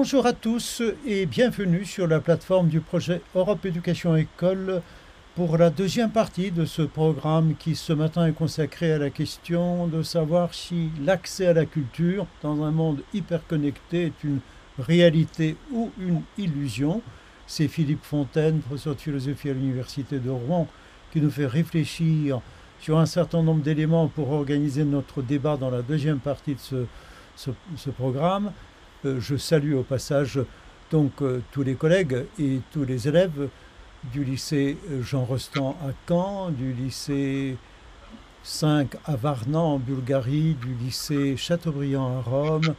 Bonjour à tous et bienvenue sur la plateforme du projet Europe Éducation École pour la deuxième partie de ce programme qui ce matin est consacré à la question de savoir si l'accès à la culture dans un monde hyper connecté est une réalité ou une illusion. C'est Philippe Fontaine, professeur de philosophie à l'Université de Rouen, qui nous fait réfléchir sur un certain nombre d'éléments pour organiser notre débat dans la deuxième partie de ce programme. Euh, je salue au passage donc euh, tous les collègues et tous les élèves du lycée Jean Rostand à Caen, du lycée 5 à Varna en Bulgarie, du lycée Chateaubriand à Rome,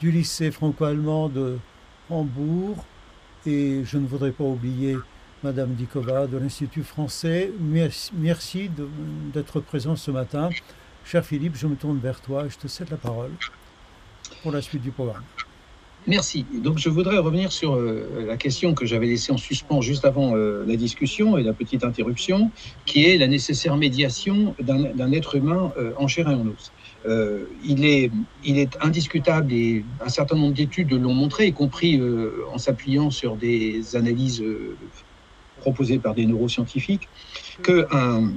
du lycée franco-allemand de Hambourg, et je ne voudrais pas oublier Madame Dikova de l'Institut français. Merci, merci d'être présent ce matin. Cher Philippe, je me tourne vers toi et je te cède la parole pour la suite du programme. Merci. Donc je voudrais revenir sur euh, la question que j'avais laissée en suspens juste avant euh, la discussion et la petite interruption, qui est la nécessaire médiation d'un être humain euh, en chair et en os. Il, est, il est indiscutable et un certain nombre d'études l'ont montré, y compris en s'appuyant sur des analyses proposées par des neuroscientifiques, que un,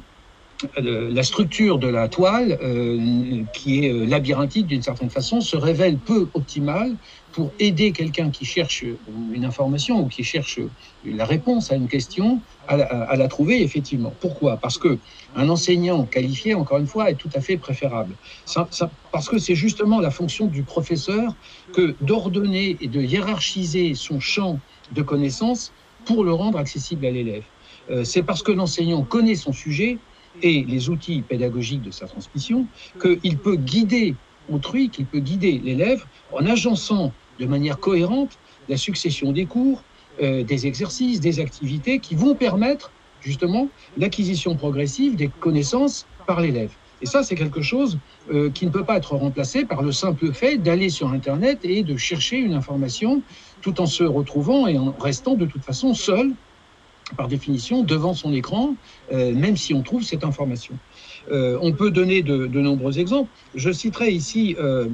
la structure de la toile, euh, qui est labyrinthique d'une certaine façon, se révèle peu optimale pour aider quelqu'un qui cherche une information ou qui cherche la réponse à une question à la, à la trouver effectivement. Pourquoi? Parce que un enseignant qualifié, encore une fois, est tout à fait préférable. Ça, ça, parce que c'est justement la fonction du professeur que d'ordonner et de hiérarchiser son champ de connaissances pour le rendre accessible à l'élève. Euh, c'est parce que l'enseignant connaît son sujet et les outils pédagogiques de sa transmission qu'il peut guider autrui, qu'il peut guider l'élève en agençant de manière cohérente la succession des cours, euh, des exercices, des activités qui vont permettre justement l'acquisition progressive des connaissances par l'élève. Et ça, c'est quelque chose euh, qui ne peut pas être remplacé par le simple fait d'aller sur Internet et de chercher une information tout en se retrouvant et en restant de toute façon seul, par définition, devant son écran, euh, même si on trouve cette information. Euh, on peut donner de, nombreux exemples. Je citerai ici euh,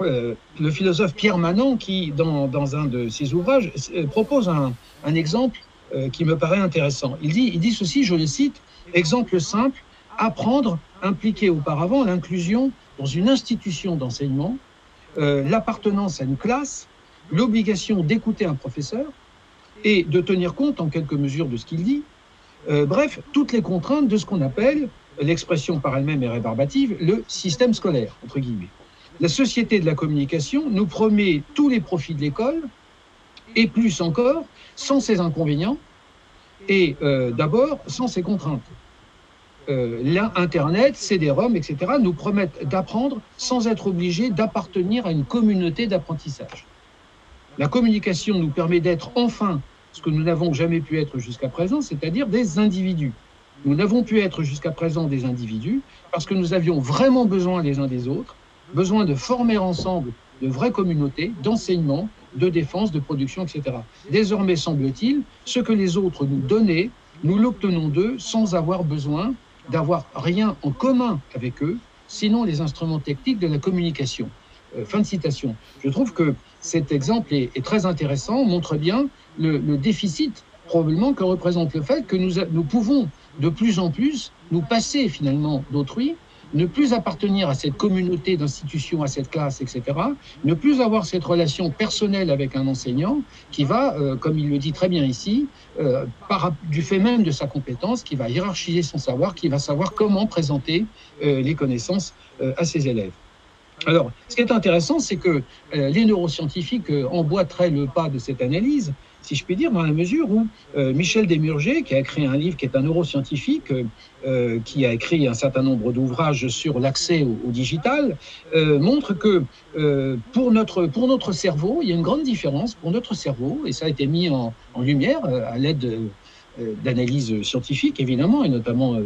le philosophe Pierre Manant qui, dans, un de ses ouvrages, propose un, exemple qui me paraît intéressant. Il dit, ceci, je le cite, exemple simple, apprendre impliquait auparavant l'inclusion dans une institution d'enseignement, l'appartenance à une classe, l'obligation d'écouter un professeur et de tenir compte en quelque mesure de ce qu'il dit. Euh, bref, toutes les contraintes de ce qu'on appelle, l'expression par elle-même est rébarbative, le système scolaire, entre guillemets. La société de la communication nous promet tous les profits de l'école, et plus encore, sans ses inconvénients, et euh, d'abord sans ses contraintes. Euh, l'Internet, CD-ROM, etc., nous promettent d'apprendre sans être obligés d'appartenir à une communauté d'apprentissage. La communication nous permet d'être enfin ce que nous n'avons jamais pu être jusqu'à présent, c'est-à-dire des individus. Nous n'avons pu être jusqu'à présent des individus parce que nous avions vraiment besoin les uns des autres, besoin de former ensemble de vraies communautés d'enseignement, de défense, de production, etc. Désormais, semble-t-il, ce que les autres nous donnaient, nous l'obtenons d'eux sans avoir besoin d'avoir rien en commun avec eux, sinon les instruments techniques de la communication. Euh, fin de citation. Je trouve que cet exemple est, est très intéressant, montre bien le, déficit probablement que représente le fait que nous, nous pouvons de plus en plus nous passer finalement d'autrui ne plus appartenir à cette communauté d'institutions, à cette classe, etc., ne plus avoir cette relation personnelle avec un enseignant qui va, euh, comme il le dit très bien ici, euh, par, du fait même de sa compétence, qui va hiérarchiser son savoir, qui va savoir comment présenter euh, les connaissances à ses élèves. Alors, ce qui est intéressant, c'est que les neuroscientifiques emboîteraient le pas de cette analyse si je puis dire, dans la mesure où euh, Michel Desmurger, qui a écrit un livre qui est un neuroscientifique, euh, qui a écrit un certain nombre d'ouvrages sur l'accès au, digital, euh, montre que pour, notre, cerveau, il y a une grande différence pour notre cerveau, et ça a été mis en, en lumière à l'aide d'analyses scientifiques, évidemment, et notamment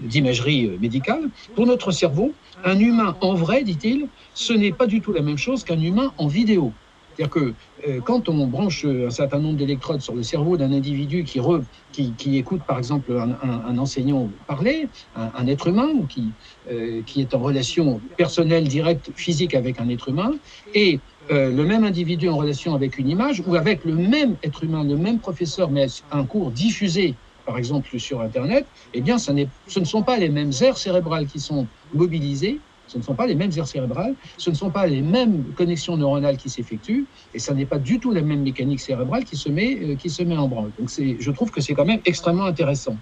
d'imagerie médicale. Pour notre cerveau, un humain en vrai, dit-il, ce n'est pas du tout la même chose qu'un humain en vidéo. C'est-à-dire que euh, quand on branche un certain nombre d'électrodes sur le cerveau d'un individu qui, écoute par exemple un, enseignant parler, un, être humain qui, euh, qui est en relation personnelle, directe, physique avec un être humain, et euh, le même individu en relation avec une image ou avec le même être humain, le même professeur, mais un cours diffusé, par exemple sur Internet, eh bien, ce ne sont pas les mêmes aires cérébrales qui sont mobilisées, ce ne sont pas les mêmes aires cérébrales, ce ne sont pas les mêmes connexions neuronales qui s'effectuent, et ça n'est pas du tout la même mécanique cérébrale qui se met, euh, qui se met en branle. Donc je trouve que c'est quand même extrêmement intéressant.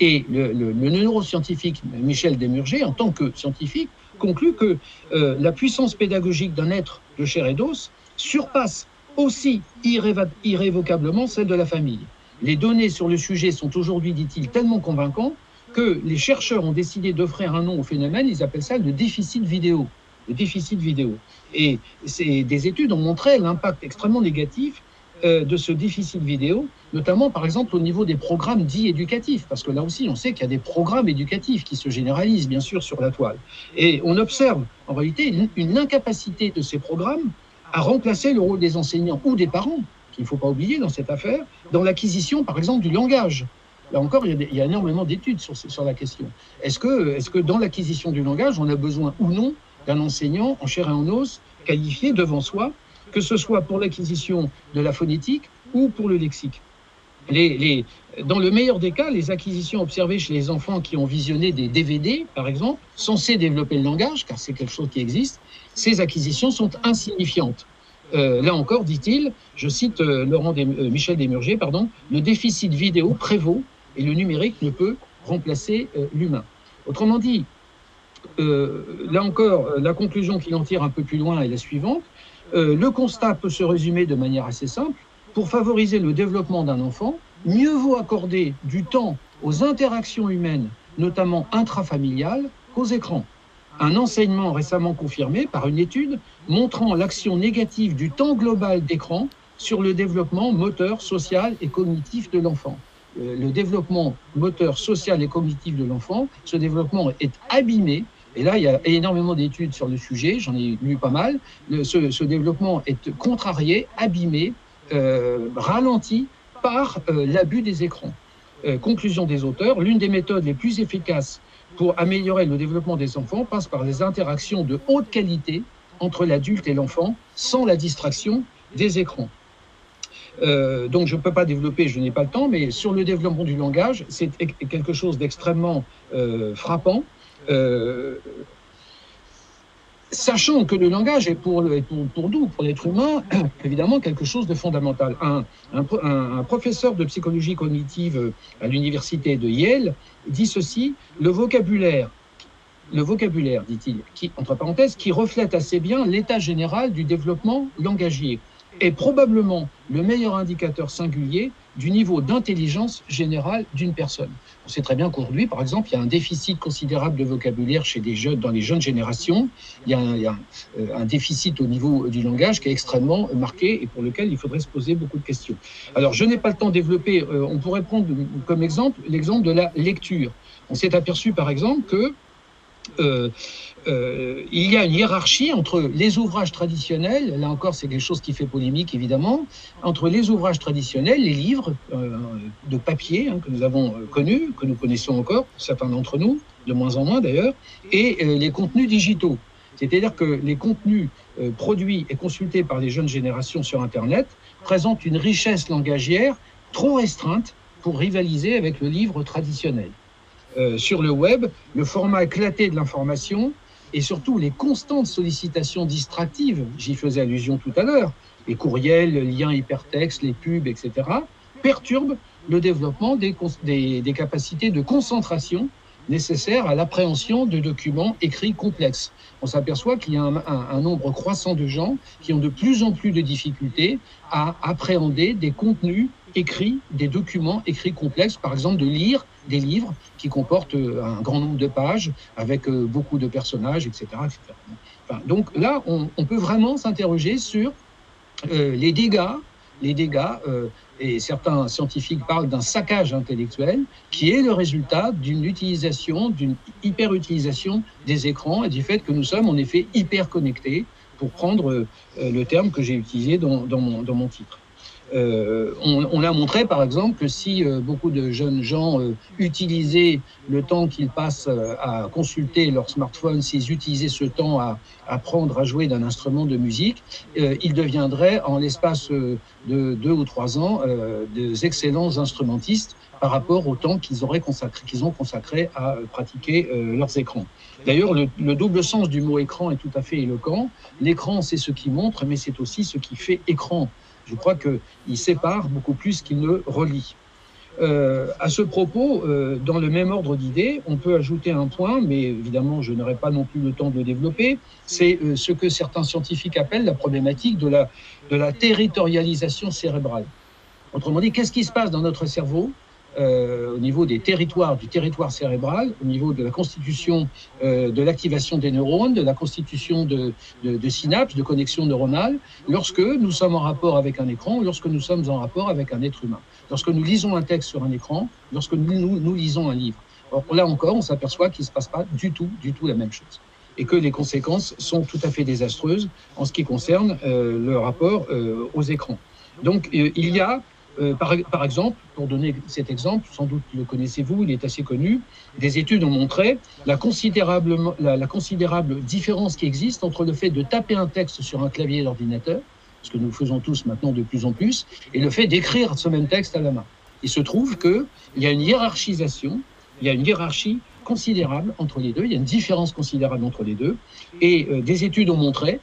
Et le, neuroscientifique Michel Desmurger, en tant que scientifique, conclut que euh, la puissance pédagogique d'un être de chair et d'os surpasse aussi irrévocablement celle de la famille. Les données sur le sujet sont aujourd'hui, dit-il, tellement convaincantes que les chercheurs ont décidé d'offrir un nom au phénomène, ils appellent ça le déficit vidéo. Le déficit vidéo. Et des études ont montré l'impact extrêmement négatif euh, de ce déficit vidéo, notamment par exemple au niveau des programmes dits éducatifs, parce que là aussi on sait qu'il y a des programmes éducatifs qui se généralisent bien sûr sur la toile. Et on observe en réalité une incapacité de ces programmes à remplacer le rôle des enseignants ou des parents, qu'il ne faut pas oublier dans cette affaire, dans l'acquisition par exemple du langage. Là encore, il y a, énormément d'études sur, la question. Est-ce que, dans l'acquisition du langage, on a besoin ou non d'un enseignant en chair et en os qualifié devant soi, que ce soit pour l'acquisition de la phonétique ou pour le lexique? Dans le meilleur des cas, les acquisitions observées chez les enfants qui ont visionné des DVD, par exemple, censés développer le langage, car c'est quelque chose qui existe, ces acquisitions sont insignifiantes. Euh, là encore, dit-il, je cite euh, Laurent euh, Michel Desmurger, pardon, le déficit vidéo prévaut et le numérique ne peut remplacer euh, l'humain. Autrement dit, euh, là encore, euh, la conclusion qu'il en tire un peu plus loin est la suivante. le constat peut se résumer de manière assez simple. Pour favoriser le développement d'un enfant, mieux vaut accorder du temps aux interactions humaines, notamment intrafamiliales, qu'aux écrans. Un enseignement récemment confirmé par une étude montrant l'action négative du temps global d'écran sur le développement moteur, social et cognitif de l'enfant. Euh, le développement moteur, social et cognitif de l'enfant, ce développement est abîmé. Et là, il y a énormément d'études sur le sujet, j'en ai lu pas mal. ce, développement est contrarié, abîmé, euh, ralenti par euh, l'abus des écrans. conclusion des auteurs, l'une des méthodes les plus efficaces pour améliorer le développement des enfants passe par des interactions de haute qualité entre l'adulte et l'enfant, sans la distraction des écrans. Euh, donc je ne peux pas développer, je n'ai pas le temps, mais sur le développement du langage, c'est quelque chose d'extrêmement euh, frappant. Euh, sachant que le langage est pour, pour, pour nous, pour l'être humain, évidemment quelque chose de fondamental. Un, un, un, professeur de psychologie cognitive à l'université de Yale dit ceci, le vocabulaire, le vocabulaire, dit-il, qui, entre parenthèses, qui reflète assez bien l'état général du développement langagier est probablement le meilleur indicateur singulier du niveau d'intelligence générale d'une personne. On sait très bien qu'aujourd'hui, par exemple, il y a un déficit considérable de vocabulaire chez des jeunes, dans les jeunes générations. Il y a, un, a un, déficit au niveau du langage qui est extrêmement marqué et pour lequel il faudrait se poser beaucoup de questions. Alors, je n'ai pas le temps de développer. Euh, on pourrait prendre comme exemple l'exemple de la lecture. On s'est aperçu, par exemple, que euh, euh, il y a une hiérarchie entre les ouvrages traditionnels, là encore c'est quelque chose qui fait polémique évidemment, entre les ouvrages traditionnels, les livres euh, de papier hein, que nous avons connus, que nous connaissons encore, certains d'entre nous, de moins en moins d'ailleurs, et les contenus digitaux. C'est-à-dire que les contenus produits et consultés par les jeunes générations sur Internet présentent une richesse langagière trop restreinte pour rivaliser avec le livre traditionnel. Euh, sur le web, le format éclaté de l'information et surtout les constantes sollicitations distractives, j'y faisais allusion tout à l'heure, les courriels, les liens hypertextes, les pubs, etc., perturbent le développement des, capacités de concentration nécessaires à l'appréhension de documents écrits complexes. On s'aperçoit qu'il y a un, nombre croissant de gens qui ont de plus en plus de difficultés à appréhender des contenus écrits, des documents écrits complexes, par exemple de lire des livres qui comportent euh, un grand nombre de pages avec euh, beaucoup de personnages, etc. donc là, on, peut vraiment s'interroger sur euh, les dégâts, les dégâts, et certains scientifiques parlent d'un saccage intellectuel, qui est le résultat d'une utilisation, d'une hyper-utilisation des écrans et du fait que nous sommes en effet hyper connectés, pour prendre le terme que j'ai utilisé dans, mon, dans mon titre. Euh, on, a montré, par exemple, que si euh, beaucoup de jeunes gens euh, utilisaient le temps qu'ils passent à consulter leur smartphone, s'ils utilisaient ce temps à apprendre à jouer d'un instrument de musique, ils deviendraient, en l'espace de deux ou trois ans, des excellents instrumentistes par rapport au temps qu'ils auraient consacré, qu'ils ont consacré à pratiquer leurs écrans. D'ailleurs, le, le, double sens du mot écran est tout à fait éloquent. L'écran, c'est ce qui montre, mais c'est aussi ce qui fait écran. Je crois qu'il sépare beaucoup plus qu'il ne relie. Euh, à ce propos, euh, dans le même ordre d'idées, on peut ajouter un point, mais évidemment, je n'aurai pas non plus le temps de le développer. C'est euh, ce que certains scientifiques appellent la problématique de la, de la territorialisation cérébrale. Autrement dit, qu'est-ce qui se passe dans notre cerveau euh, au niveau des territoires, du territoire cérébral, au niveau de la constitution euh, de l'activation des neurones, de la constitution de, synapses, de connexions neuronales, lorsque nous sommes en rapport avec un écran, lorsque nous sommes en rapport avec un être humain, lorsque nous lisons un texte sur un écran, lorsque nous, lisons un livre. Là encore, on s'aperçoit qu'il ne se passe pas du tout, du tout la même chose et que les conséquences sont tout à fait désastreuses en ce qui concerne euh, le rapport aux écrans. Donc, il y a euh, par, par, exemple, pour donner cet exemple, sans doute le connaissez-vous, il est assez connu, des études ont montré la considérable, la, la considérable différence qui existe entre le fait de taper un texte sur un clavier d'ordinateur, ce que nous faisons tous maintenant de plus en plus, et le fait d'écrire ce même texte à la main. Il se trouve qu'il y a une hiérarchisation, il y a une hiérarchie considérable entre les deux, il y a une différence considérable entre les deux, et euh, des études ont montré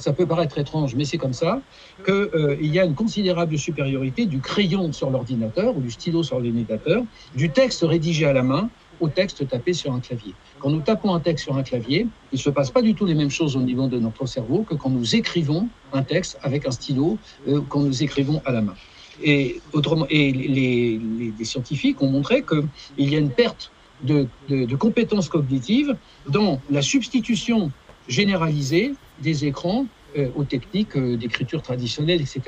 ça peut paraître étrange, mais c'est comme ça, qu'il euh, y a une considérable supériorité du crayon sur l'ordinateur ou du stylo sur l'ordinateur, du texte rédigé à la main au texte tapé sur un clavier. Quand nous tapons un texte sur un clavier, il ne se passe pas du tout les mêmes choses au niveau de notre cerveau que quand nous écrivons un texte avec un stylo, euh, quand nous écrivons à la main. Et, autrement, et les, scientifiques ont montré qu'il y a une perte de compétences cognitives dans la substitution généralisée des écrans euh, aux techniques euh, d'écriture traditionnelle, etc.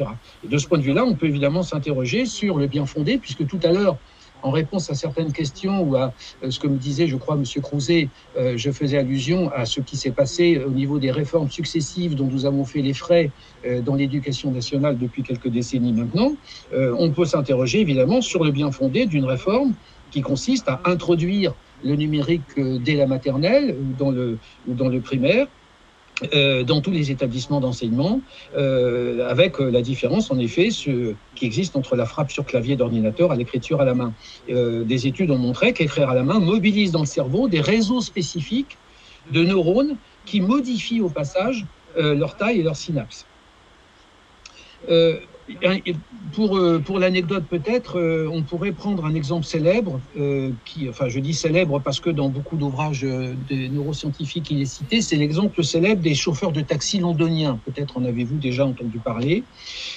Et de ce point de vue-là, on peut évidemment s'interroger sur le bien fondé, puisque tout à l'heure, en réponse à certaines questions ou à euh, ce que me disait, je crois, M. Crouzet, je faisais allusion à ce qui s'est passé au niveau des réformes successives dont nous avons fait les frais dans l'éducation nationale depuis quelques décennies maintenant. On peut s'interroger évidemment sur le bien fondé d'une réforme qui consiste à introduire le numérique dès la maternelle ou dans le, ou dans le primaire, euh, dans tous les établissements d'enseignement, euh, avec euh, la différence en effet ce, qui existe entre la frappe sur clavier d'ordinateur à l'écriture à la main. Euh, des études ont montré qu'écrire à la main mobilise dans le cerveau des réseaux spécifiques de neurones qui modifient au passage euh, leur taille et leur synapse. Pour, euh, pour l'anecdote peut-être, euh, on pourrait prendre un exemple célèbre, euh, qui, enfin je dis célèbre parce que dans beaucoup d'ouvrages des neuroscientifiques il est cité, c'est l'exemple célèbre des chauffeurs de taxi londoniens. Peut-être en avez-vous déjà entendu parler.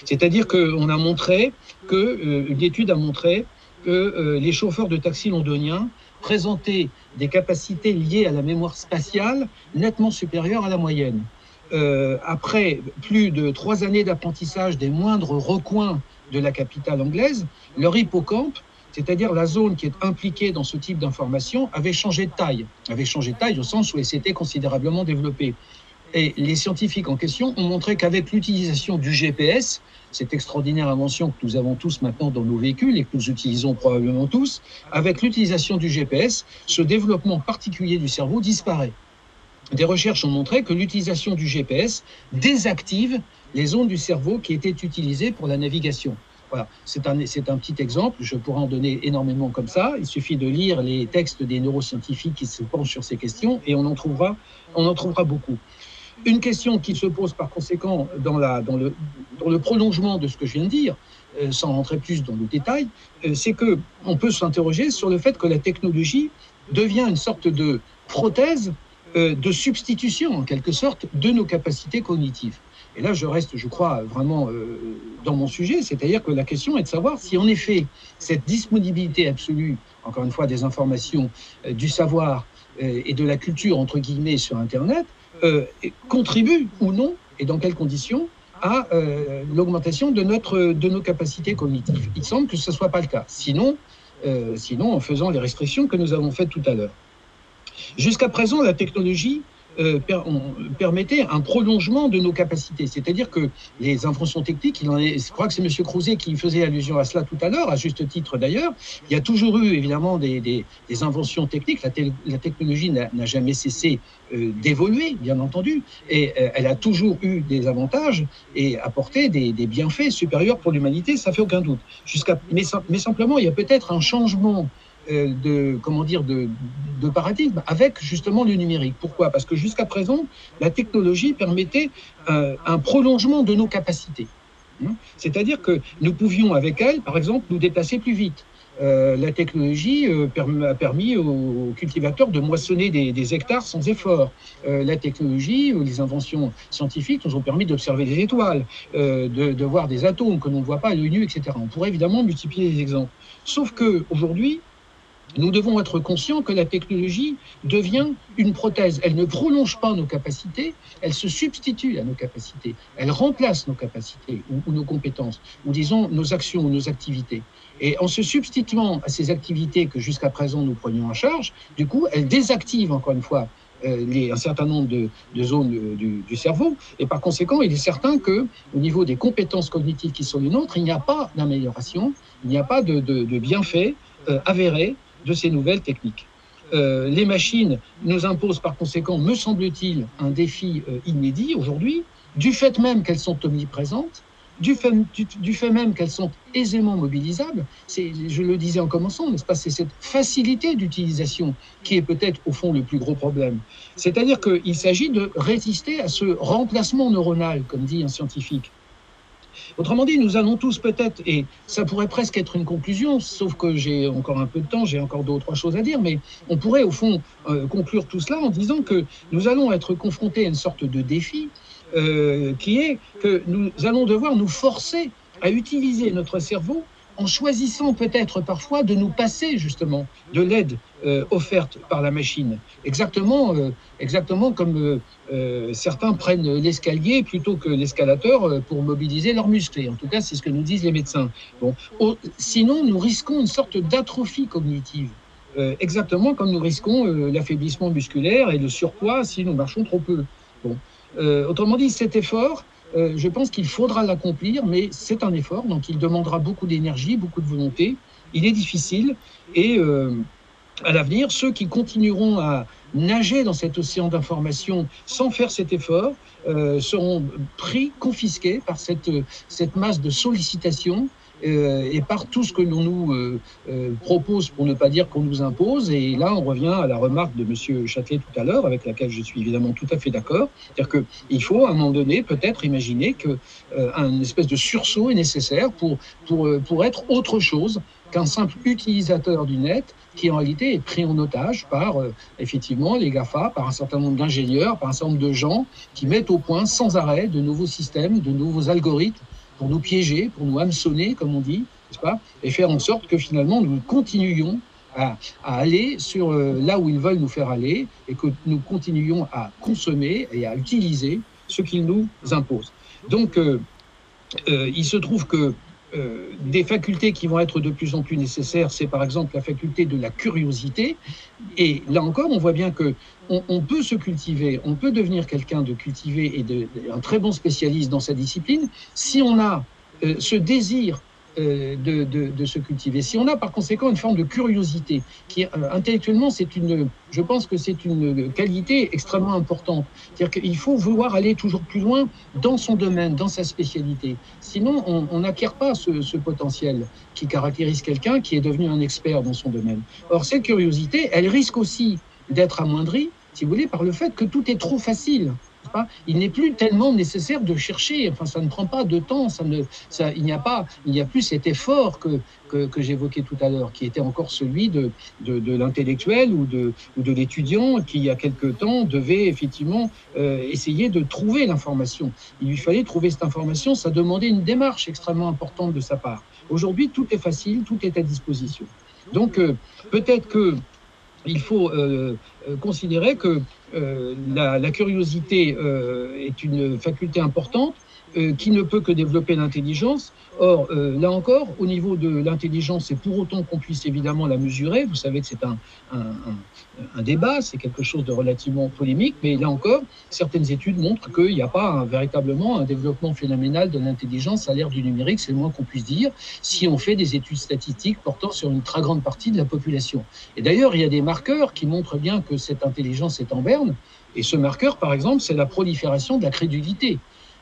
C'est-à-dire qu'on a montré que, une étude a montré que les chauffeurs de taxi londoniens présentaient des capacités liées à la mémoire spatiale nettement supérieures à la moyenne euh, après plus de trois années d'apprentissage des moindres recoins de la capitale anglaise, leur hippocampe, c'est-à-dire la zone qui est impliquée dans ce type d'information, avait changé de taille. Avait changé de taille au sens où elle s'était considérablement développée. Et les scientifiques en question ont montré qu'avec l'utilisation du GPS, cette extraordinaire invention que nous avons tous maintenant dans nos véhicules et que nous utilisons probablement tous, avec l'utilisation du GPS, ce développement particulier du cerveau disparaît des recherches ont montré que l'utilisation du GPS désactive les ondes du cerveau qui étaient utilisées pour la navigation. Voilà, c'est un, un petit exemple, je pourrais en donner énormément comme ça. Il suffit de lire les textes des neuroscientifiques qui se penchent sur ces questions et on en trouvera, on en trouvera beaucoup. Une question qui se pose par conséquent dans, la, dans, le, dans le prolongement de ce que je viens de dire, euh, sans rentrer plus dans le détail, euh, c'est que on peut s'interroger sur le fait que la technologie devient une sorte de prothèse de substitution, en quelque sorte, de nos capacités cognitives. Et là, je reste, je crois, vraiment euh, dans mon sujet, c'est-à-dire que la question est de savoir si, en effet, cette disponibilité absolue, encore une fois, des informations, euh, du savoir euh, et de la culture, entre guillemets, sur Internet, euh, contribue ou non, et dans quelles conditions, à euh, l'augmentation de, de nos capacités cognitives. Il semble que ce ne soit pas le cas. Sinon, sinon, en faisant les restrictions que nous avons faites tout à l'heure. Jusqu'à présent, la technologie euh, permettait un prolongement de nos capacités. C'est-à-dire que les inventions techniques, il en je crois que c'est M. Crouzet qui faisait allusion à cela tout à l'heure, à juste titre d'ailleurs, il y a toujours eu évidemment des, inventions techniques, la, technologie n'a jamais cessé euh, d'évoluer, bien entendu, et euh, elle a toujours eu des avantages et apporté des, bienfaits supérieurs pour l'humanité, ça fait aucun doute. Mais, simplement, il y a peut-être un changement de comment dire de, de, paradigme avec justement le numérique. Pourquoi? Parce que jusqu'à présent, la technologie permettait euh, un prolongement de nos capacités. Hein? C'est-à-dire que nous pouvions avec elle, par exemple, nous déplacer plus vite. Euh, la technologie euh, a permis aux cultivateurs de moissonner des, hectares sans effort. Euh, la technologie ou les inventions scientifiques nous ont permis d'observer des étoiles, de, de, voir des atomes que l'on ne voit pas à l'œil nu, etc. On pourrait évidemment multiplier les exemples. Sauf que aujourd'hui, nous devons être conscients que la technologie devient une prothèse. Elle ne prolonge pas nos capacités, elle se substitue à nos capacités, elle remplace nos capacités ou, nos compétences, ou disons nos actions ou nos activités. Et en se substituant à ces activités que jusqu'à présent nous prenions en charge, du coup, elle désactive encore une fois euh, un certain nombre de, zones du, cerveau. Et par conséquent, il est certain que au niveau des compétences cognitives qui sont les nôtres, il n'y a pas d'amélioration, il n'y a pas de, de, de bienfaits euh, avérés de ces nouvelles techniques. Euh, les machines nous imposent par conséquent, me semble-t-il, un défi euh, inédit aujourd'hui, du fait même qu'elles sont omniprésentes, du fait, même qu'elles sont aisément mobilisables. Je le disais en commençant, n'est-ce c'est cette facilité d'utilisation qui est peut-être au fond le plus gros problème. C'est-à-dire qu'il s'agit de résister à ce remplacement neuronal, comme dit un scientifique. Autrement dit, nous allons tous peut-être, et ça pourrait presque être une conclusion, sauf que j'ai encore un peu de temps, j'ai encore deux ou trois choses à dire, mais on pourrait au fond euh, conclure tout cela en disant que nous allons être confrontés à une sorte de défi euh, qui est que nous allons devoir nous forcer à utiliser notre cerveau en choisissant peut-être parfois de nous passer justement de l'aide euh, offerte par la machine. Exactement, euh, exactement comme euh, euh certains prennent l'escalier plutôt que l'escalateur euh, pour mobiliser leurs muscles. En tout cas, c'est ce que nous disent les médecins. Bon, sinon, nous risquons une sorte d'atrophie cognitive. Euh, exactement comme nous risquons l'affaiblissement musculaire et le surpoids si nous marchons trop peu. Bon. autrement dit, cet effort, euh, je pense qu'il faudra l'accomplir, mais c'est un effort, donc il demandera beaucoup d'énergie, beaucoup de volonté. Il est difficile et euh, à l'avenir, ceux qui continueront à nager dans cet océan d'informations sans faire cet effort euh, seront pris, confisqués par cette, cette masse de sollicitations euh, et par tout ce que l'on nous euh, euh, propose, pour ne pas dire qu'on nous impose. Et là, on revient à la remarque de M. Châtelet tout à l'heure, avec laquelle je suis évidemment tout à fait d'accord. C'est-à-dire qu'il faut, à un moment donné, peut-être imaginer qu'un espèce de sursaut est nécessaire pour, pour, pour être autre chose qu'un simple utilisateur du net qui en réalité est pris en otage par effectivement les GAFA, par un certain nombre d'ingénieurs, par un certain nombre de gens qui mettent au point sans arrêt de nouveaux systèmes, de nouveaux algorithmes pour nous piéger, pour nous hameçonner, comme on dit, n'est-ce pas, et faire en sorte que finalement nous continuions à, aller sur euh, là où ils veulent nous faire aller et que nous continuions à consommer et à utiliser ce qu'ils nous imposent. Donc, euh, euh, il se trouve que euh, des facultés qui vont être de plus en plus nécessaires, c'est par exemple la faculté de la curiosité. Et là encore, on voit bien que on, peut se cultiver, on peut devenir quelqu'un de cultivé et de, un très bon spécialiste dans sa discipline si on a euh, ce désir euh, de, se cultiver. Si on a par conséquent une forme de curiosité, qui euh, intellectuellement, c'est une, je pense que c'est une qualité extrêmement importante. C'est-à-dire qu'il faut vouloir aller toujours plus loin dans son domaine, dans sa spécialité. Sinon, on n'acquiert pas ce, ce, potentiel qui caractérise quelqu'un qui est devenu un expert dans son domaine. Or, cette curiosité, elle risque aussi d'être amoindrie, si vous voulez, par le fait que tout est trop facile il n'est plus tellement nécessaire de chercher. Enfin, ça ne prend pas de temps. Ça ne, ça, il n'y a pas, il n'y a plus cet effort que que, j'évoquais tout à l'heure, qui était encore celui de de, l'intellectuel ou de de l'étudiant qui, il y a quelque temps, devait effectivement euh, essayer de trouver l'information. Il lui fallait trouver cette information. Ça demandait une démarche extrêmement importante de sa part. Aujourd'hui, tout est facile, tout est à disposition. Donc, euh, peut-être que il faut euh, considérer que la, la, curiosité euh, est une faculté importante, qui ne peut que développer l'intelligence. Or, là encore, au niveau de l'intelligence, c'est pour autant qu'on puisse évidemment la mesurer. Vous savez que c'est un, un débat, c'est quelque chose de relativement polémique, mais là encore, certaines études montrent qu'il n'y a pas véritablement un développement phénoménal de l'intelligence à l'ère du numérique, c'est le moins qu'on puisse dire, si on fait des études statistiques portant sur une très grande partie de la population. Et d'ailleurs, il y a des marqueurs qui montrent bien que cette intelligence est en berne, et ce marqueur, par exemple, c'est la prolifération de la crédulité.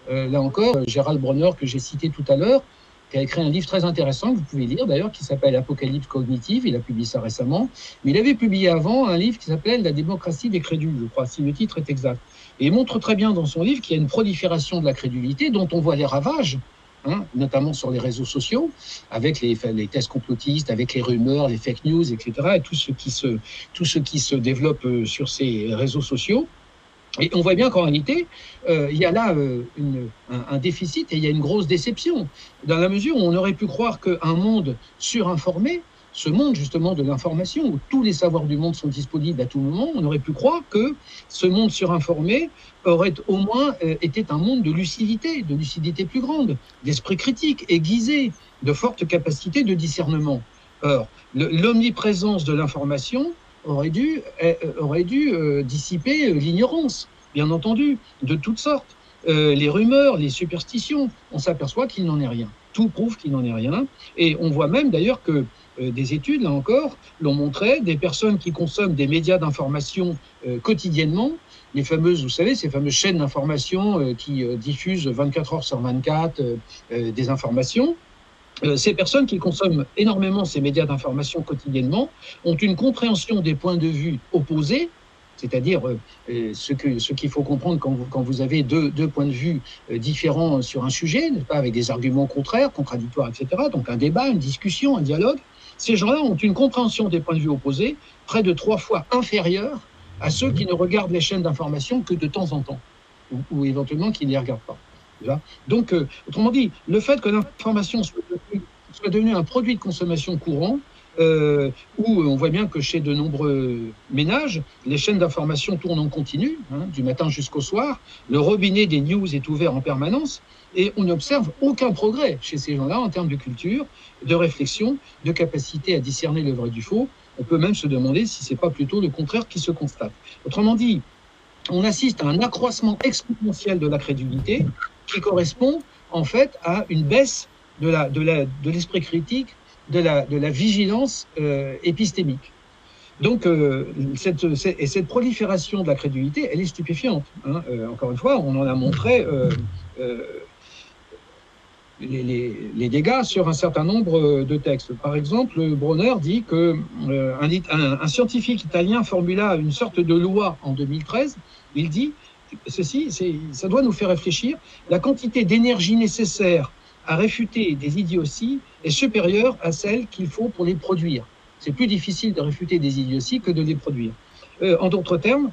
Euh, là encore, Gérald Bronner, que j'ai cité tout à l'heure, qui a écrit un livre très intéressant que vous pouvez lire d'ailleurs, qui s'appelle Apocalypse cognitive. Il a publié ça récemment. Mais il avait publié avant un livre qui s'appelle La démocratie des crédules, je crois, si le titre est exact. Et il montre très bien dans son livre qu'il y a une prolifération de la crédulité dont on voit les ravages. Hein, notamment sur les réseaux sociaux, avec les, les, tests complotistes, avec les rumeurs, les fake news, etc., et tout ce qui se, tout ce qui se développe euh, sur ces réseaux sociaux. Et on voit bien qu'en réalité, euh, il y a là euh, un, déficit et il y a une grosse déception, dans la mesure où on aurait pu croire qu'un monde surinformé, ce monde justement de l'information, où tous les savoirs du monde sont disponibles à tout moment, on aurait pu croire que ce monde surinformé aurait au moins euh, été un monde de lucidité, de lucidité plus grande, d'esprit critique, aiguisé, de forte capacité de discernement. Or, l'omniprésence de l'information aurait dû, euh, aurait dû euh, dissiper euh, l'ignorance, bien entendu, de toutes sortes. les rumeurs, les superstitions, on s'aperçoit qu'il n'en est rien. Tout prouve qu'il n'en est rien. Et on voit même d'ailleurs que des études, là encore, l'ont montré, des personnes qui consomment des médias d'information quotidiennement, les fameuses, vous savez, ces fameuses chaînes d'information qui diffusent 24 heures sur 24 des informations, euh, ces personnes qui consomment énormément ces médias d'information quotidiennement ont une compréhension des points de vue opposés, c'est-à-dire euh, euh, ce qu'il ce faut comprendre quand vous, quand vous avez deux, deux, points de vue différents sur un sujet, pas, avec des arguments contraires, contradictoires, etc. Donc un débat, une discussion, un dialogue. Ces gens-là ont une compréhension des points de vue opposés près de trois fois inférieure à ceux qui ne regardent les chaînes d'information que de temps en temps, ou, ou éventuellement qui ne les regardent pas. Donc, euh, autrement dit, le fait que l'information soit, devenue un produit de consommation courant, euh, où on voit bien que chez de nombreux ménages, les chaînes d'information tournent en continu, hein, du matin jusqu'au soir, le robinet des news est ouvert en permanence, et on n'observe aucun progrès chez ces gens-là en termes de culture, de réflexion, de capacité à discerner le vrai du faux. On peut même se demander si c'est pas plutôt le contraire qui se constate. Autrement dit, on assiste à un accroissement exponentiel de la crédulité, qui correspond en fait à une baisse de la de la de l'esprit critique, de la de la vigilance euh, épistémique. Donc euh, cette, et cette prolifération de la crédulité, elle est stupéfiante. Hein. Euh, encore une fois, on en a montré les, les, les, dégâts sur un certain nombre de textes. Par exemple, Bronner dit que euh, un, un, un scientifique italien formula une sorte de loi en 2013. Il dit ceci, ça doit nous faire réfléchir. La quantité d'énergie nécessaire à réfuter des idioties est supérieure à celle qu'il faut pour les produire. C'est plus difficile de réfuter des idioties que de les produire. Euh, en d'autres termes,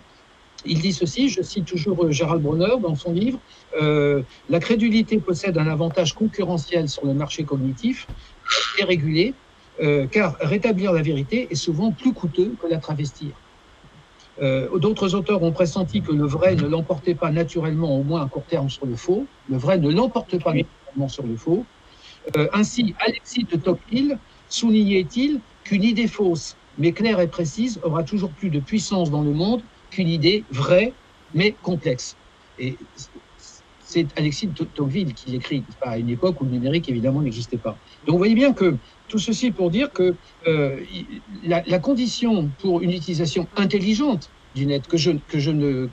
il dit ceci, je cite toujours euh, Gérald Bronner dans son livre, euh, la crédulité possède un avantage concurrentiel sur le marché cognitif et régulé, euh, car rétablir la vérité est souvent plus coûteux que la travestir. Euh, D'autres auteurs ont pressenti que le vrai ne l'emportait pas naturellement, au moins à court terme, sur le faux. Le vrai ne l'emporte pas naturellement sur le faux. Euh, ainsi, Alexis de Tocqueville soulignait-il qu'une idée fausse, mais claire et précise, aura toujours plus de puissance dans le monde qu'une idée vraie, mais complexe. Et c'est Alexis de Tocqueville qui l'écrit, à une époque où le numérique, évidemment, n'existait pas. Donc vous voyez bien que tout ceci pour dire que euh, la, condition pour une utilisation intelligente du net, que je, que je, ne,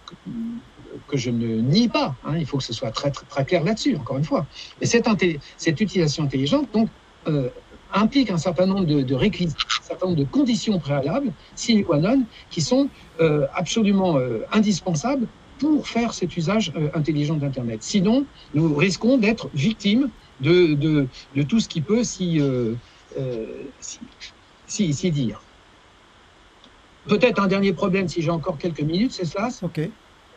que je ne nie pas, hein, il faut que ce soit très, très, clair là-dessus, encore une fois, cette, utilisation intelligente donc, euh, implique un certain nombre de, conditions préalables, sine qua non, qui sont euh, absolument indispensables pour faire cet usage euh, intelligent d'Internet. Sinon, nous risquons d'être victimes de, de, de, tout ce qui peut s'y si, si, si, dire. Peut-être un dernier problème, si j'ai encore quelques minutes, c'est cela Ok.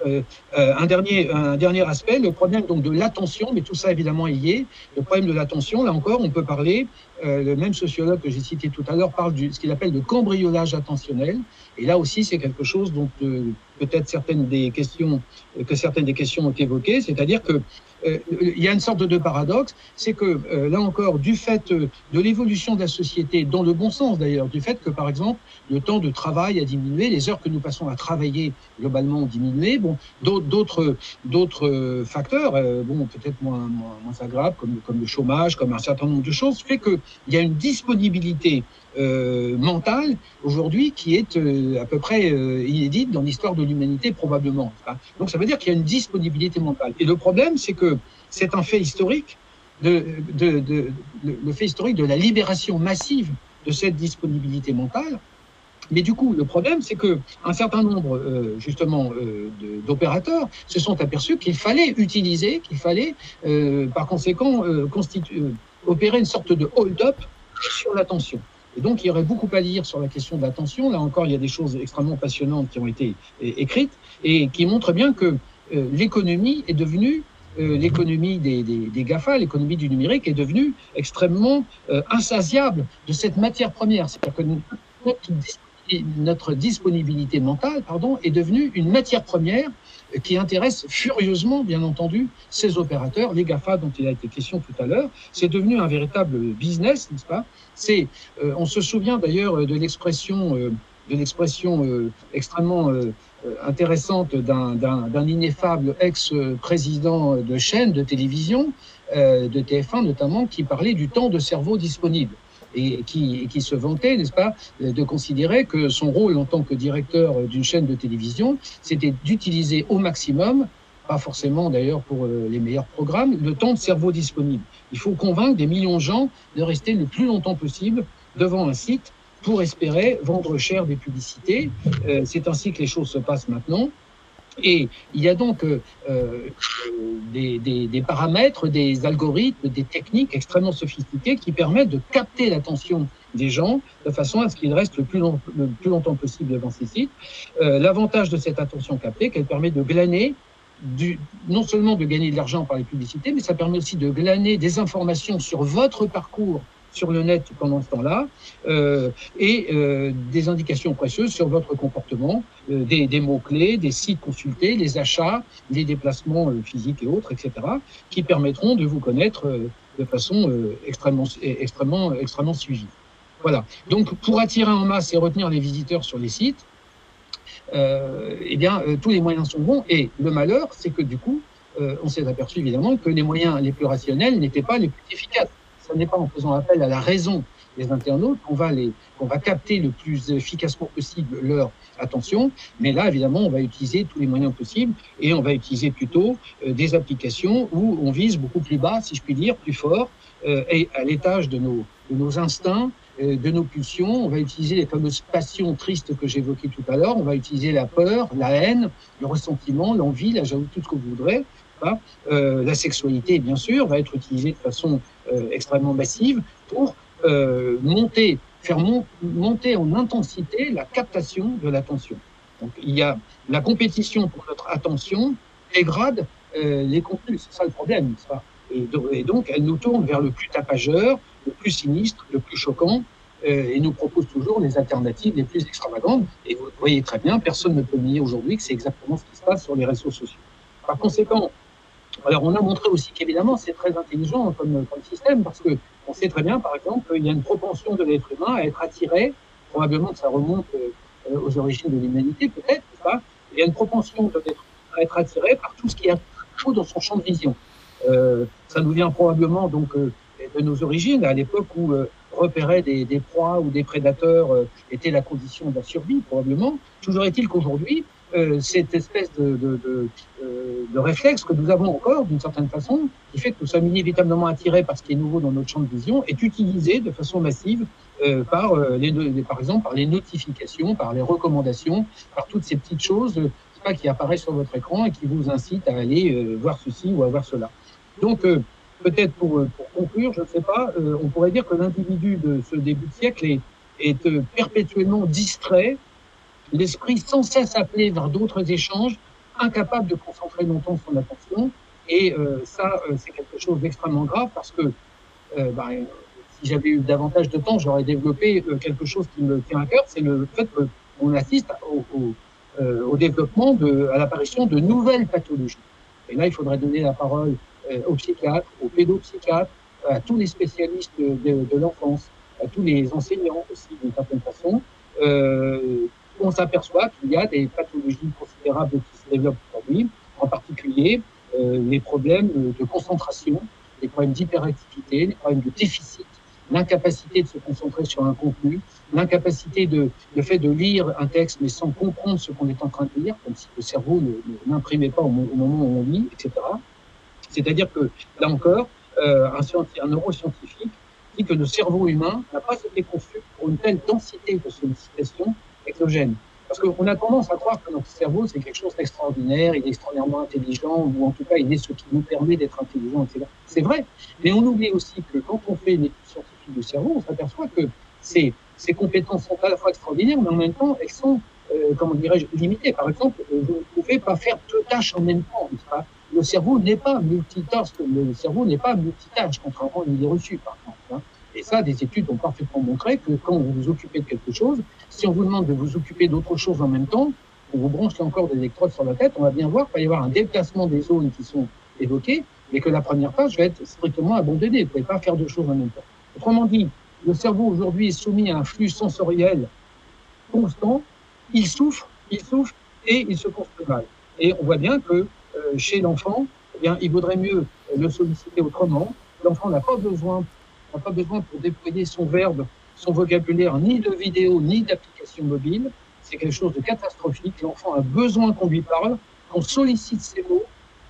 Euh, euh, un, dernier, un dernier aspect, le problème donc de l'attention, mais tout ça évidemment est lié. Le problème de l'attention, là encore, on peut parler, euh, le même sociologue que j'ai cité tout à l'heure parle de ce qu'il appelle de cambriolage attentionnel. Et là aussi, c'est quelque chose dont peut-être certaines des questions, que certaines des questions ont évoqué, c'est-à-dire que il y a une sorte de paradoxe, c'est que euh, là encore, du fait de l'évolution de la société, dans le bon sens d'ailleurs, du fait que par exemple le temps de travail a diminué, les heures que nous passons à travailler globalement ont diminué, bon, d'autres facteurs, bon peut-être moins, moins, moins agréables comme comme le chômage, comme un certain nombre de choses, fait que il y a une disponibilité euh, mentale aujourd'hui qui est euh, à peu près euh, inédite dans l'histoire de l'humanité probablement. Donc ça veut dire qu'il y a une disponibilité mentale. Et le problème, c'est que c'est un fait historique, de, de, de, le fait historique de la libération massive de cette disponibilité mentale. Mais du coup, le problème, c'est que un certain nombre, euh, justement, euh, d'opérateurs se sont aperçus qu'il fallait utiliser, qu'il fallait, euh, par conséquent, opérer une sorte de hold-up sur l'attention. Et donc, il y aurait beaucoup à dire sur la question de l'attention. Là encore, il y a des choses extrêmement passionnantes qui ont été écrites et qui montrent bien que l'économie est devenue l'économie des, des, des, GAFA, l'économie du numérique est devenue extrêmement insatiable de cette matière première. C'est-à-dire que notre notre disponibilité mentale pardon, est devenue une matière première qui intéresse furieusement, bien entendu, ces opérateurs, les GAFA dont il a été question tout à l'heure. C'est devenu un véritable business, n'est-ce pas? Euh, On se souvient d'ailleurs de l'expression, euh, de l'expression euh, extrêmement intéressante d'un ineffable ex-président de chaîne de télévision, de TF1 notamment, qui parlait du temps de cerveau disponible et qui, qui se vantait, n'est-ce pas, de considérer que son rôle en tant que directeur d'une chaîne de télévision, c'était d'utiliser au maximum pas forcément d'ailleurs pour euh, les meilleurs programmes, le temps de cerveau disponible. Il faut convaincre des millions de gens de rester le plus longtemps possible devant un site pour espérer vendre cher des publicités. Euh, c'est ainsi que les choses se passent maintenant. Et il y a donc euh, euh, des, des, des, paramètres, des algorithmes, des techniques extrêmement sophistiquées qui permettent de capter l'attention des gens de façon à ce qu'ils restent le plus, long, le plus, longtemps possible devant ces sites. Euh, L'avantage de cette attention captée, qu'elle permet de glaner du, non seulement de gagner de l'argent par les publicités, mais ça permet aussi de glaner des informations sur votre parcours sur le net pendant ce temps-là euh, et euh, des indications précieuses sur votre comportement, euh, des, des mots-clés, des sites consultés, les achats, les déplacements physiques et autres, etc., qui permettront de vous connaître de façon extrêmement, extrêmement, extrêmement suivie. Voilà. Donc, pour attirer en masse et retenir les visiteurs sur les sites, eh bien, tous les moyens sont bons. Et le malheur, c'est que du coup, on s'est aperçu évidemment que les moyens les plus rationnels n'étaient pas les plus efficaces ce n'est pas en faisant appel à la raison des internautes qu'on va, les, va capter le plus efficacement possible leur attention. Mais là, évidemment, on va utiliser tous les moyens possibles et on va utiliser plutôt euh, des applications où on vise beaucoup plus bas, si je puis dire, plus fort, euh, et à l'étage de nos, de nos instincts, euh, de nos pulsions. On va utiliser les fameuses passions tristes que j'évoquais tout à l'heure. On va utiliser la peur, la haine, le ressentiment, l'envie, là, j'avoue tout ce que vous voudrez. Euh, la sexualité, bien sûr, va être utilisée de façon extrêmement massive pour euh, monter, faire mon, monter en intensité la captation de l'attention. Donc il y a la compétition pour notre attention dégrade euh, les contenus, c'est ça le problème, et, donc elle nous tourne vers le plus tapageur, le plus sinistre, le plus choquant, euh, et nous propose toujours les alternatives les plus extravagantes. Et vous voyez très bien, personne ne peut nier aujourd'hui que c'est exactement ce qui se passe sur les réseaux sociaux. Par conséquent, alors, on a montré aussi qu'évidemment, c'est très intelligent comme, comme, système parce que on sait très bien, par exemple, qu'il y a une propension de l'être humain à être attiré, probablement que ça remonte euh, aux origines de l'humanité, peut-être, pas? Il y a une propension de l'être à être attiré par tout ce qui est chaud dans son champ de vision. Euh, ça nous vient probablement donc euh, de nos origines, à l'époque où euh, repérer des, des, proies ou des prédateurs euh, était la condition de la survie, probablement. Toujours est-il qu'aujourd'hui, euh, cette espèce de, de, de, euh, de, réflexe que nous avons encore, d'une certaine façon, qui fait que nous sommes inévitablement attirés par ce qui est nouveau dans notre champ de vision, est utilisé de façon massive euh, par, euh, les, par exemple, par les notifications, par les recommandations, par toutes ces petites choses pas, qui apparaissent sur votre écran et qui vous incitent à aller voir ceci ou à voir cela. Donc, peut-être pour, pour, conclure, je ne sais pas, on pourrait dire que l'individu de ce début de siècle est, est perpétuellement distrait l'esprit sans cesse appelé vers d'autres échanges, incapable de concentrer longtemps son attention. Et euh, ça, euh, c'est quelque chose d'extrêmement grave parce que euh, bah, si j'avais eu davantage de temps, j'aurais développé euh, quelque chose qui me tient à cœur, c'est le fait qu'on assiste au, au, euh, au, développement, de, à l'apparition de nouvelles pathologies. Et là, il faudrait donner la parole aux psychiatres, aux pédopsychiatres, à tous les spécialistes de, de l'enfance, à tous les enseignants aussi d'une certaine façon, on s'aperçoit qu'il y a des pathologies considérables qui se développent aujourd'hui, en particulier les problèmes de concentration, les problèmes d'hyperactivité, les problèmes de déficit, l'incapacité de se concentrer sur un contenu, l'incapacité de, le fait de lire un texte mais sans comprendre ce qu'on est en train de lire, comme si le cerveau n'imprimait pas au, moment où on lit, etc. C'est-à-dire que, là encore, euh, un, neuroscientifique dit que le cerveau humain n'a pas été conçu pour une telle densité de sollicitation Parce qu'on a tendance à croire que notre cerveau, c'est quelque chose d'extraordinaire, il est extraordinairement intelligent, ou en tout cas, il est ce qui nous permet d'être intelligent, etc. C'est vrai, mais on oublie aussi que quand on fait une étude scientifique du cerveau, on s'aperçoit que ces, ces compétences sont à la fois extraordinaires, mais en même temps, elles sont, euh, dirais-je, limitées. Par exemple, euh, vous ne pouvez pas faire deux tâches en même temps. Le cerveau n'est pas multitâche, le cerveau n'est pas multitâche, contrairement à l'idée reçue, par contre. Hein. Et ça, des études ont parfaitement montré que quand vous vous occupez de quelque chose, si on vous demande de vous occuper d'autre chose en même temps, on vous branche encore des électrodes sur la tête, on va bien voir qu'il va y avoir un déplacement des zones qui sont évoquées, mais que la première phase va être strictement abandonnée. Vous ne pouvez pas faire deux choses en même temps. Autrement dit, le cerveau aujourd'hui est soumis à un flux sensoriel constant, il souffre, il souffre et il se construit mal. Et on voit bien que euh, chez l'enfant, eh il vaudrait mieux le solliciter autrement. L'enfant n'a pas besoin n'a pas besoin pour déployer son verbe, son vocabulaire, ni de vidéo, ni d'application mobile. C'est quelque chose de catastrophique. L'enfant a besoin qu'on lui parle, qu'on sollicite ses mots,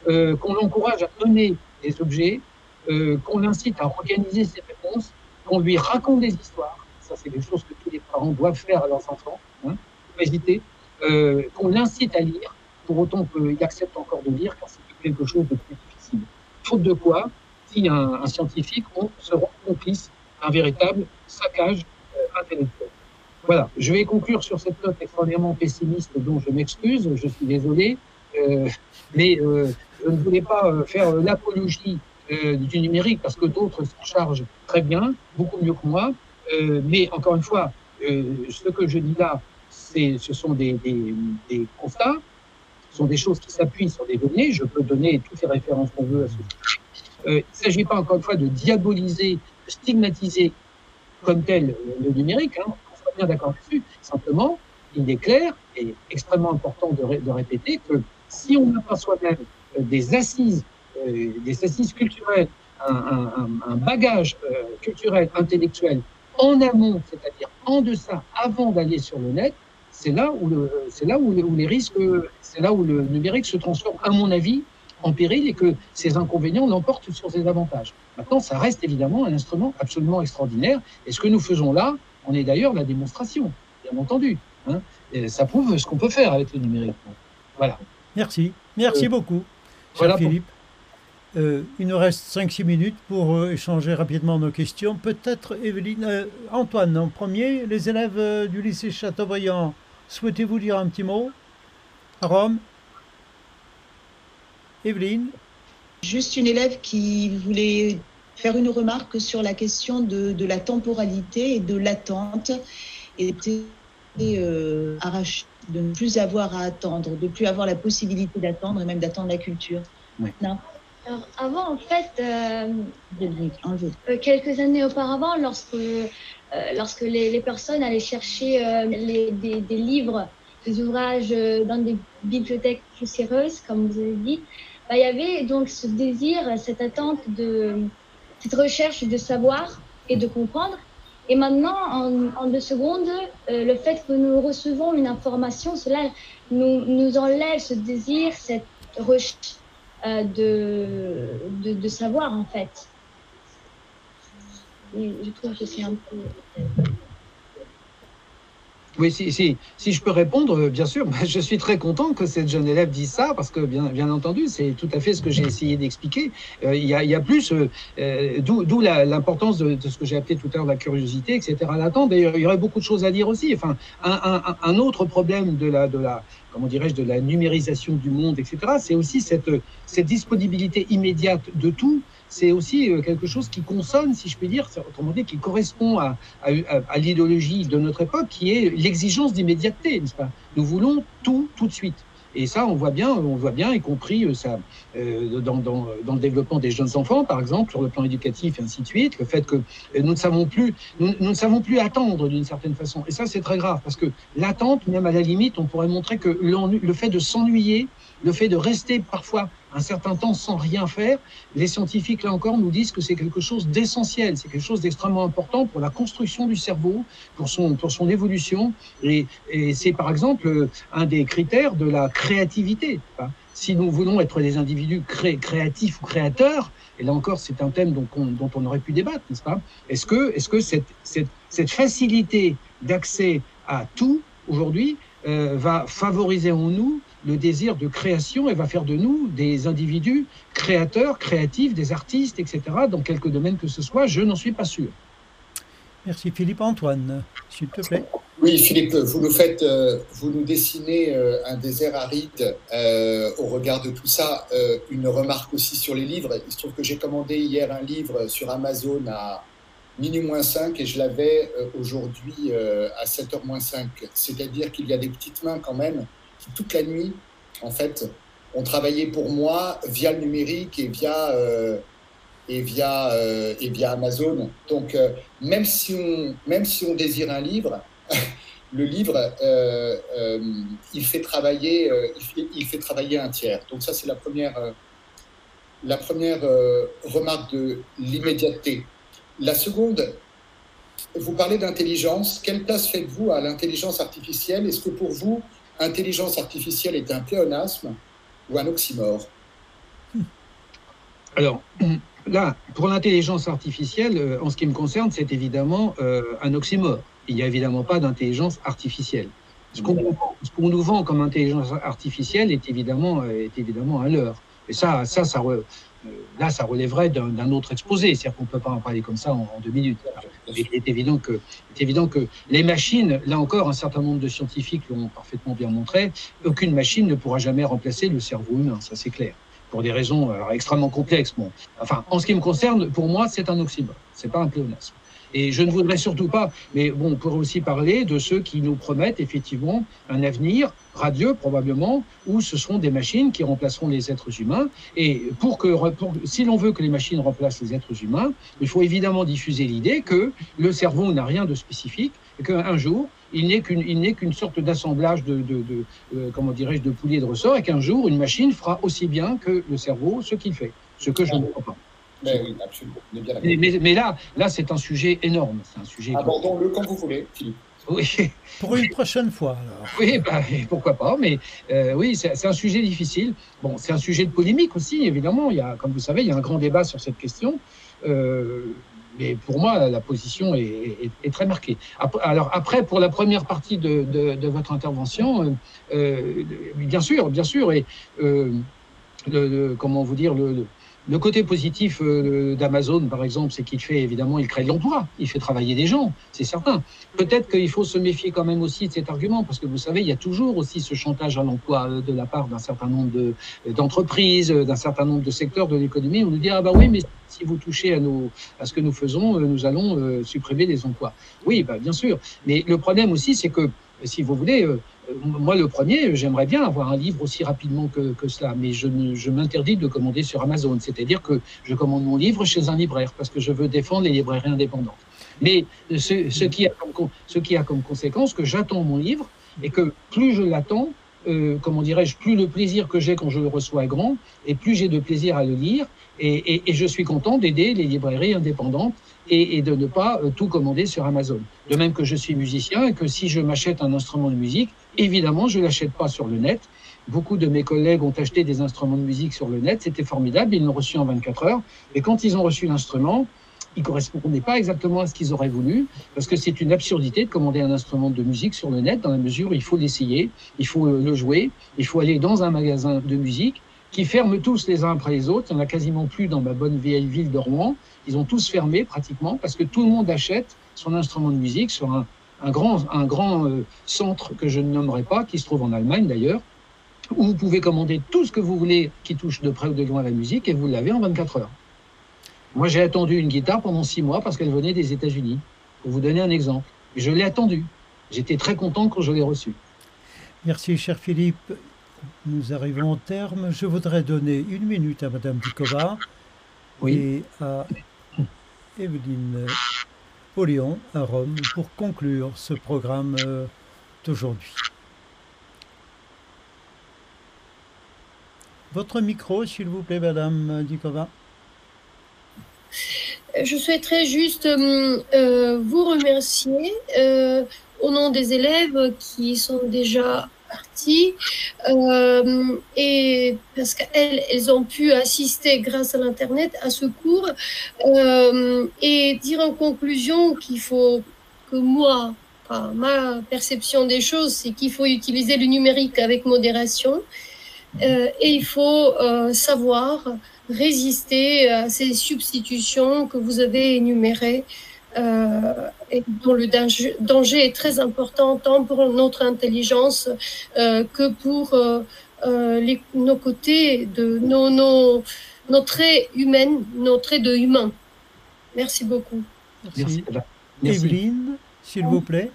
euh, qu'on l'encourage à donner des objets, euh, qu'on l'incite à organiser ses réponses, qu'on lui raconte des histoires. Ça, c'est quelque chose que tous les parents doivent faire à leurs enfants. Hein, pas hésiter. Euh, qu'on l'incite à lire, pour autant qu'il accepte encore de lire, car c'est quelque chose de plus difficile. Faute de quoi, un, scientifique, on sera complice d'un véritable saccage euh, intellectuel. Voilà, je vais conclure sur cette note extraordinairement pessimiste dont je m'excuse, je suis désolé, euh, mais euh, je ne voulais pas faire l'apologie du numérique parce que d'autres s'en chargent très bien, beaucoup mieux que moi, mais encore une fois, ce que je dis là, ce sont des, des, constats, ce sont des choses qui s'appuient sur des données, je peux donner toutes les références qu'on veut à ce sujet il ne s'agit pas encore une fois de diaboliser, de stigmatiser comme tel le numérique, hein, on soit bien d'accord dessus. Simplement, il est clair et extrêmement important de, répéter que si on n'a pas soi-même euh, des assises, euh, des assises culturelles, un, bagage euh, culturel, intellectuel en amont, c'est-à-dire en deçà, avant d'aller sur le net, c'est là où les risques, c'est là où le numérique se transforme, à mon avis, en péril et que ces inconvénients l'emportent sur ses avantages. Maintenant, ça reste évidemment un instrument absolument extraordinaire. Et ce que nous faisons là, on est d'ailleurs la démonstration, bien entendu. Hein. Et ça prouve ce qu'on peut faire avec le numérique. Voilà. Merci. Merci euh, beaucoup, cher voilà Philippe. Pour... Euh, il nous reste 5-6 minutes pour euh, échanger rapidement nos questions. Peut-être, Evelyne, Antoine, en premier, les élèves du lycée Chateaubriand, souhaitez-vous dire un petit mot? Rome? Evelyne Juste une élève qui voulait faire une remarque sur la question de, de la temporalité et de l'attente et était euh, arrachée de ne plus avoir à attendre, de ne plus avoir la possibilité d'attendre et même d'attendre la culture. Oui. Non. Alors, avant, en fait, euh, euh, quelques années auparavant, lorsque, euh, lorsque les, les, personnes allaient chercher euh, les, des, des, livres, des ouvrages dans des bibliothèques poussiéreuses, comme vous avez dit, bah, il y avait donc ce désir, cette attente de cette recherche de savoir et de comprendre. Et maintenant, en, deux secondes, euh, le fait que nous recevons une information, cela nous, enlève ce désir, cette recherche euh, de, de, savoir, en fait. Je trouve que c'est un peu... Oui, si, si, si, je peux répondre, euh, bien sûr, je suis très content que cette jeune élève dise ça, parce que bien, bien entendu, c'est tout à fait ce que j'ai essayé d'expliquer. Euh, il, y a, y a plus, euh, euh d'où l'importance de, ce que j'ai appelé tout à l'heure la curiosité, etc. L'attente. D'ailleurs, il y aurait beaucoup de choses à dire aussi. Enfin, un, un, un autre problème de la, de la, comment dirais-je, de la numérisation du monde, etc. C'est aussi cette, cette disponibilité immédiate de tout c'est aussi euh, quelque chose qui consonne, si je puis dire, autrement dit, qui correspond à, l'idéologie de notre époque, qui est l'exigence d'immédiateté, n'est-ce pas? Nous voulons tout, tout de suite. Et ça, on voit bien, on voit bien, y compris euh, ça, euh, dans, dans, le développement des jeunes enfants, par exemple, sur le plan éducatif et ainsi de suite, le fait que nous ne savons plus, nous ne savons plus attendre d'une certaine façon. Et ça, c'est très grave, parce que l'attente, même à la limite, on pourrait montrer que le fait de s'ennuyer, le fait de rester parfois un certain temps sans rien faire, les scientifiques, là encore, nous disent que c'est quelque chose d'essentiel, c'est quelque chose d'extrêmement important pour la construction du cerveau, pour son, pour son évolution. Et, et c'est par exemple un des critères de la créativité. Si nous voulons être des individus cré, créatifs ou créateurs, et là encore, c'est un thème dont on, dont on aurait pu débattre, n'est-ce pas? Est-ce que, est -ce que cette, cette, cette facilité d'accès à tout, aujourd'hui, euh, va favoriser en nous le désir de création et va faire de nous des individus créateurs, créatifs, des artistes, etc., dans quelque domaine que ce soit, je n'en suis pas sûr. Merci Philippe Antoine, s'il te plaît. Oui, Philippe, vous nous faites, euh, vous nous dessinez euh, un désert aride euh, au regard de tout ça. une remarque aussi sur les livres. Il se trouve que j'ai commandé hier un livre sur Amazon à minuit moins 5 et je l'avais aujourd'hui à 7h moins 5. C'est-à-dire qu'il y a des petites mains quand même toute la nuit, en fait, ont travaillé pour moi via le numérique et via, euh, et via, euh, et via Amazon. Donc, euh, même, si on, même si on désire un livre, le livre, il, fait travailler, il, fait, travailler un tiers. Donc, ça, c'est la première, la première remarque de l'immédiateté. La seconde, vous parlez d'intelligence. Quelle place faites-vous à l'intelligence artificielle? Est-ce que pour vous, intelligence artificielle est un pléonasme ou un oxymore? Alors, là, pour l'intelligence artificielle, euh, en ce qui me concerne, c'est évidemment euh, un oxymore. Il n'y a évidemment pas d'intelligence artificielle. Ce qu'on nous vend comme intelligence artificielle est évidemment, euh, est évidemment un leurre. Et ça, ça, ça, là, ça relèverait d'un autre exposé. C'est-à-dire qu'on ne peut pas en parler comme ça en, deux minutes. Il est, évident que, les machines, là encore, un certain nombre de scientifiques l'ont parfaitement bien montré, aucune machine ne pourra jamais remplacer le cerveau humain, ça c'est clair pour des raisons alors, extrêmement complexes. Bon. Enfin, en ce qui me concerne, pour moi, c'est un oxymore, c'est pas un pléonasme. Et je ne voudrais surtout pas, mais bon, on pourrait aussi parler de ceux qui nous promettent effectivement un avenir radieux probablement, où ce seront des machines qui remplaceront les êtres humains. Et pour que, si l'on veut que les machines remplacent les êtres humains, il faut évidemment diffuser l'idée que le cerveau n'a rien de spécifique et qu'un jour, il n'est qu'une, sorte d'assemblage de, de, de euh, comment dirais-je, de poulies de ressort et qu'un jour, une machine fera aussi bien que le cerveau ce qu'il fait. Ce que je ne crois pas. Mais oui, absolument. Mais, là, là c'est un sujet énorme. C'est un sujet. Abordons-le quand vous voulez, Philippe. Oui. Pour une prochaine fois, alors. Oui, bah, pourquoi pas, mais euh, oui, c'est un sujet difficile. Bon, c'est un sujet de polémique aussi, évidemment. Il y a, comme vous savez, il y a un grand débat sur cette question. Euh, mais pour moi, la position est, très marquée. Alors après, pour la première partie de, de, votre intervention, euh, bien sûr, bien sûr, et le, comment vous dire, le, le côté positif euh, d'Amazon, par exemple, c'est qu'il fait évidemment, il crée de l'emploi, il fait travailler des gens, c'est certain. Peut-être qu'il faut se méfier quand même aussi de cet argument, parce que vous savez, il y a toujours aussi ce chantage à l'emploi euh, de la part d'un certain nombre d'entreprises, d'un certain nombre de secteurs de l'économie. On nous dit ah bah oui, mais si vous touchez à, ce que nous faisons, euh, nous allons supprimer les emplois. Oui, bah, bien sûr. Mais le problème aussi, c'est que si vous voulez, moi, le premier, j'aimerais bien avoir un livre aussi rapidement que, que cela, mais je, je m'interdis de commander sur Amazon. C'est-à-dire que je commande mon livre chez un libraire parce que je veux défendre les librairies indépendantes. Mais ce, ce, qui, a comme, ce qui a comme conséquence que j'attends mon livre et que plus je l'attends, euh, comment dirais-je, plus le plaisir que j'ai quand je le reçois est grand, et plus j'ai de plaisir à le lire, et, je suis content d'aider les librairies indépendantes et, et, de ne pas euh, tout commander sur Amazon. De même que je suis musicien et que si je m'achète un instrument de musique, évidemment, je ne l'achète pas sur le net. Beaucoup de mes collègues ont acheté des instruments de musique sur le net, c'était formidable, ils l'ont reçu en 24 heures, et quand ils ont reçu l'instrument, il ne correspondait pas exactement à ce qu'ils auraient voulu, parce que c'est une absurdité de commander un instrument de musique sur le net, dans la mesure où il faut l'essayer, il faut le jouer, il faut aller dans un magasin de musique, qui ferment tous les uns après les autres. Il n'y en a quasiment plus dans ma bonne vieille ville de Rouen. Ils ont tous fermé pratiquement parce que tout le monde achète son instrument de musique sur un, un grand, un grand euh, centre que je ne nommerai pas, qui se trouve en Allemagne d'ailleurs, où vous pouvez commander tout ce que vous voulez qui touche de près ou de loin à la musique et vous l'avez en 24 heures. Moi, j'ai attendu une guitare pendant six mois parce qu'elle venait des États-Unis, pour vous donner un exemple. je l'ai attendue. J'étais très content quand je l'ai reçue. Merci, cher Philippe. Nous arrivons au terme. Je voudrais donner une minute à Madame Dukova et à Evelyne Polion à Rome pour conclure ce programme euh, d'aujourd'hui. Votre micro, s'il vous plaît, Madame Dukova. Je souhaiterais juste euh, euh, vous remercier au nom des élèves qui sont déjà partis et parce qu'elles elles ont pu assister grâce à l'internet à ce cours. Et dire en conclusion qu'il faut que moi ma perception des choses c'est qu'il faut utiliser le numérique avec modération. Euh, et il faut euh, savoir résister à ces substitutions que vous avez énumérées euh, et dont le danger, danger, est très important tant pour notre intelligence euh, que pour euh, euh, les, nos côtés, de nos, nos, nos traits humains, nos traits de humains. Merci beaucoup. Merci. Merci. Evelyne, s'il vous plaît.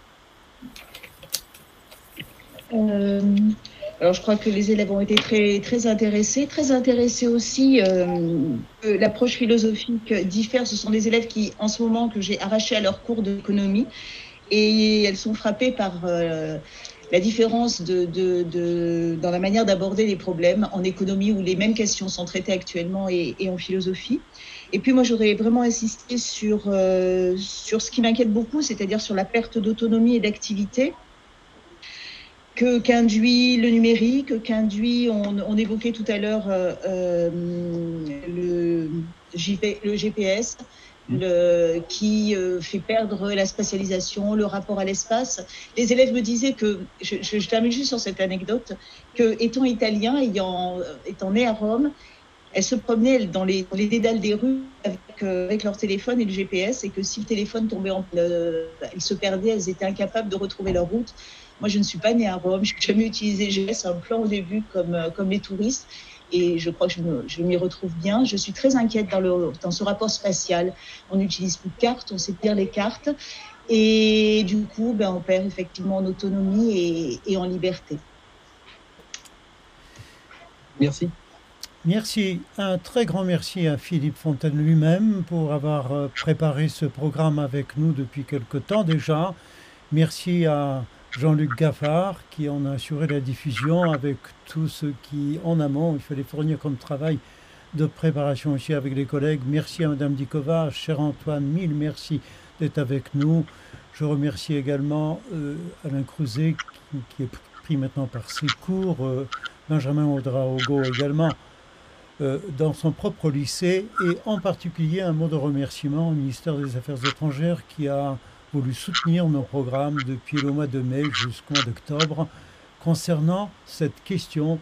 Euh, alors, je crois que les élèves ont été très, très intéressés. Très intéressés aussi, euh, l'approche philosophique diffère. Ce sont des élèves qui, en ce moment, que j'ai arrachés à leur cours d'économie. Et elles sont frappées par euh, la différence de, de, de, dans la manière d'aborder les problèmes en économie, où les mêmes questions sont traitées actuellement, et, et en philosophie. Et puis moi, j'aurais vraiment insisté sur, euh, sur ce qui m'inquiète beaucoup, c'est-à-dire sur la perte d'autonomie et d'activité que qu'induit le numérique, qu'induit, on, on, évoquait tout à l'heure euh, euh, le, le, GPS, mmh. le, qui euh, fait perdre la spatialisation, le rapport à l'espace. Les élèves me disaient que, je, je, je, termine juste sur cette anecdote, que étant italien, ayant, étant né à Rome, elles se promenaient dans les, dans les dédales des rues avec, euh, avec, leur téléphone et le GPS, et que si le téléphone tombait en, euh, ils se perdaient, elles étaient incapables de retrouver leur route. Moi, je ne suis pas née à Rome, je n'ai jamais utilisé GPS, un plan au début comme, euh, comme les touristes. Et je crois que je, je m'y retrouve bien. Je suis très inquiète dans, le, dans ce rapport spatial. On n'utilise plus de cartes, on sait lire les cartes. Et du coup, ben, on perd effectivement en autonomie et, et en liberté. Merci. Merci. Un très grand merci à Philippe Fontaine lui-même pour avoir euh, préparé ce programme avec nous depuis quelque temps déjà. Merci à Jean-Luc Gaffard qui en a assuré la diffusion avec tout ce qui, en amont, il fallait fournir comme travail de préparation aussi avec les collègues. Merci à Madame Dikova, cher Antoine, mille merci d'être avec nous. Je remercie également euh, Alain Crouzet qui, est pris maintenant par ses cours, euh, Benjamin Audra-Ogo également euh, dans son propre lycée et en particulier un mot de remerciement au ministère des Affaires étrangères qui a voulu soutenir nos programmes depuis le mois de mai jusqu'au mois d'octobre concernant cette question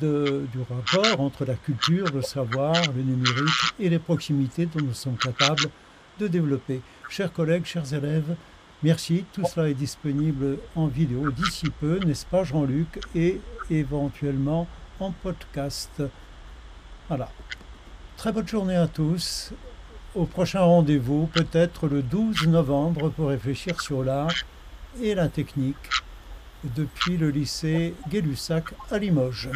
de, du rapport entre la culture, le savoir, le numérique et les proximités dont nous sommes capables de développer. Chers collègues, chers élèves, merci. Tout cela est disponible en vidéo d'ici peu, n'est-ce pas Jean-Luc, et éventuellement en podcast. Voilà. Très bonne journée à tous au prochain rendez-vous, peut-être le 12 novembre, pour réfléchir sur l'art et la technique depuis le lycée Gay-Lussac à Limoges.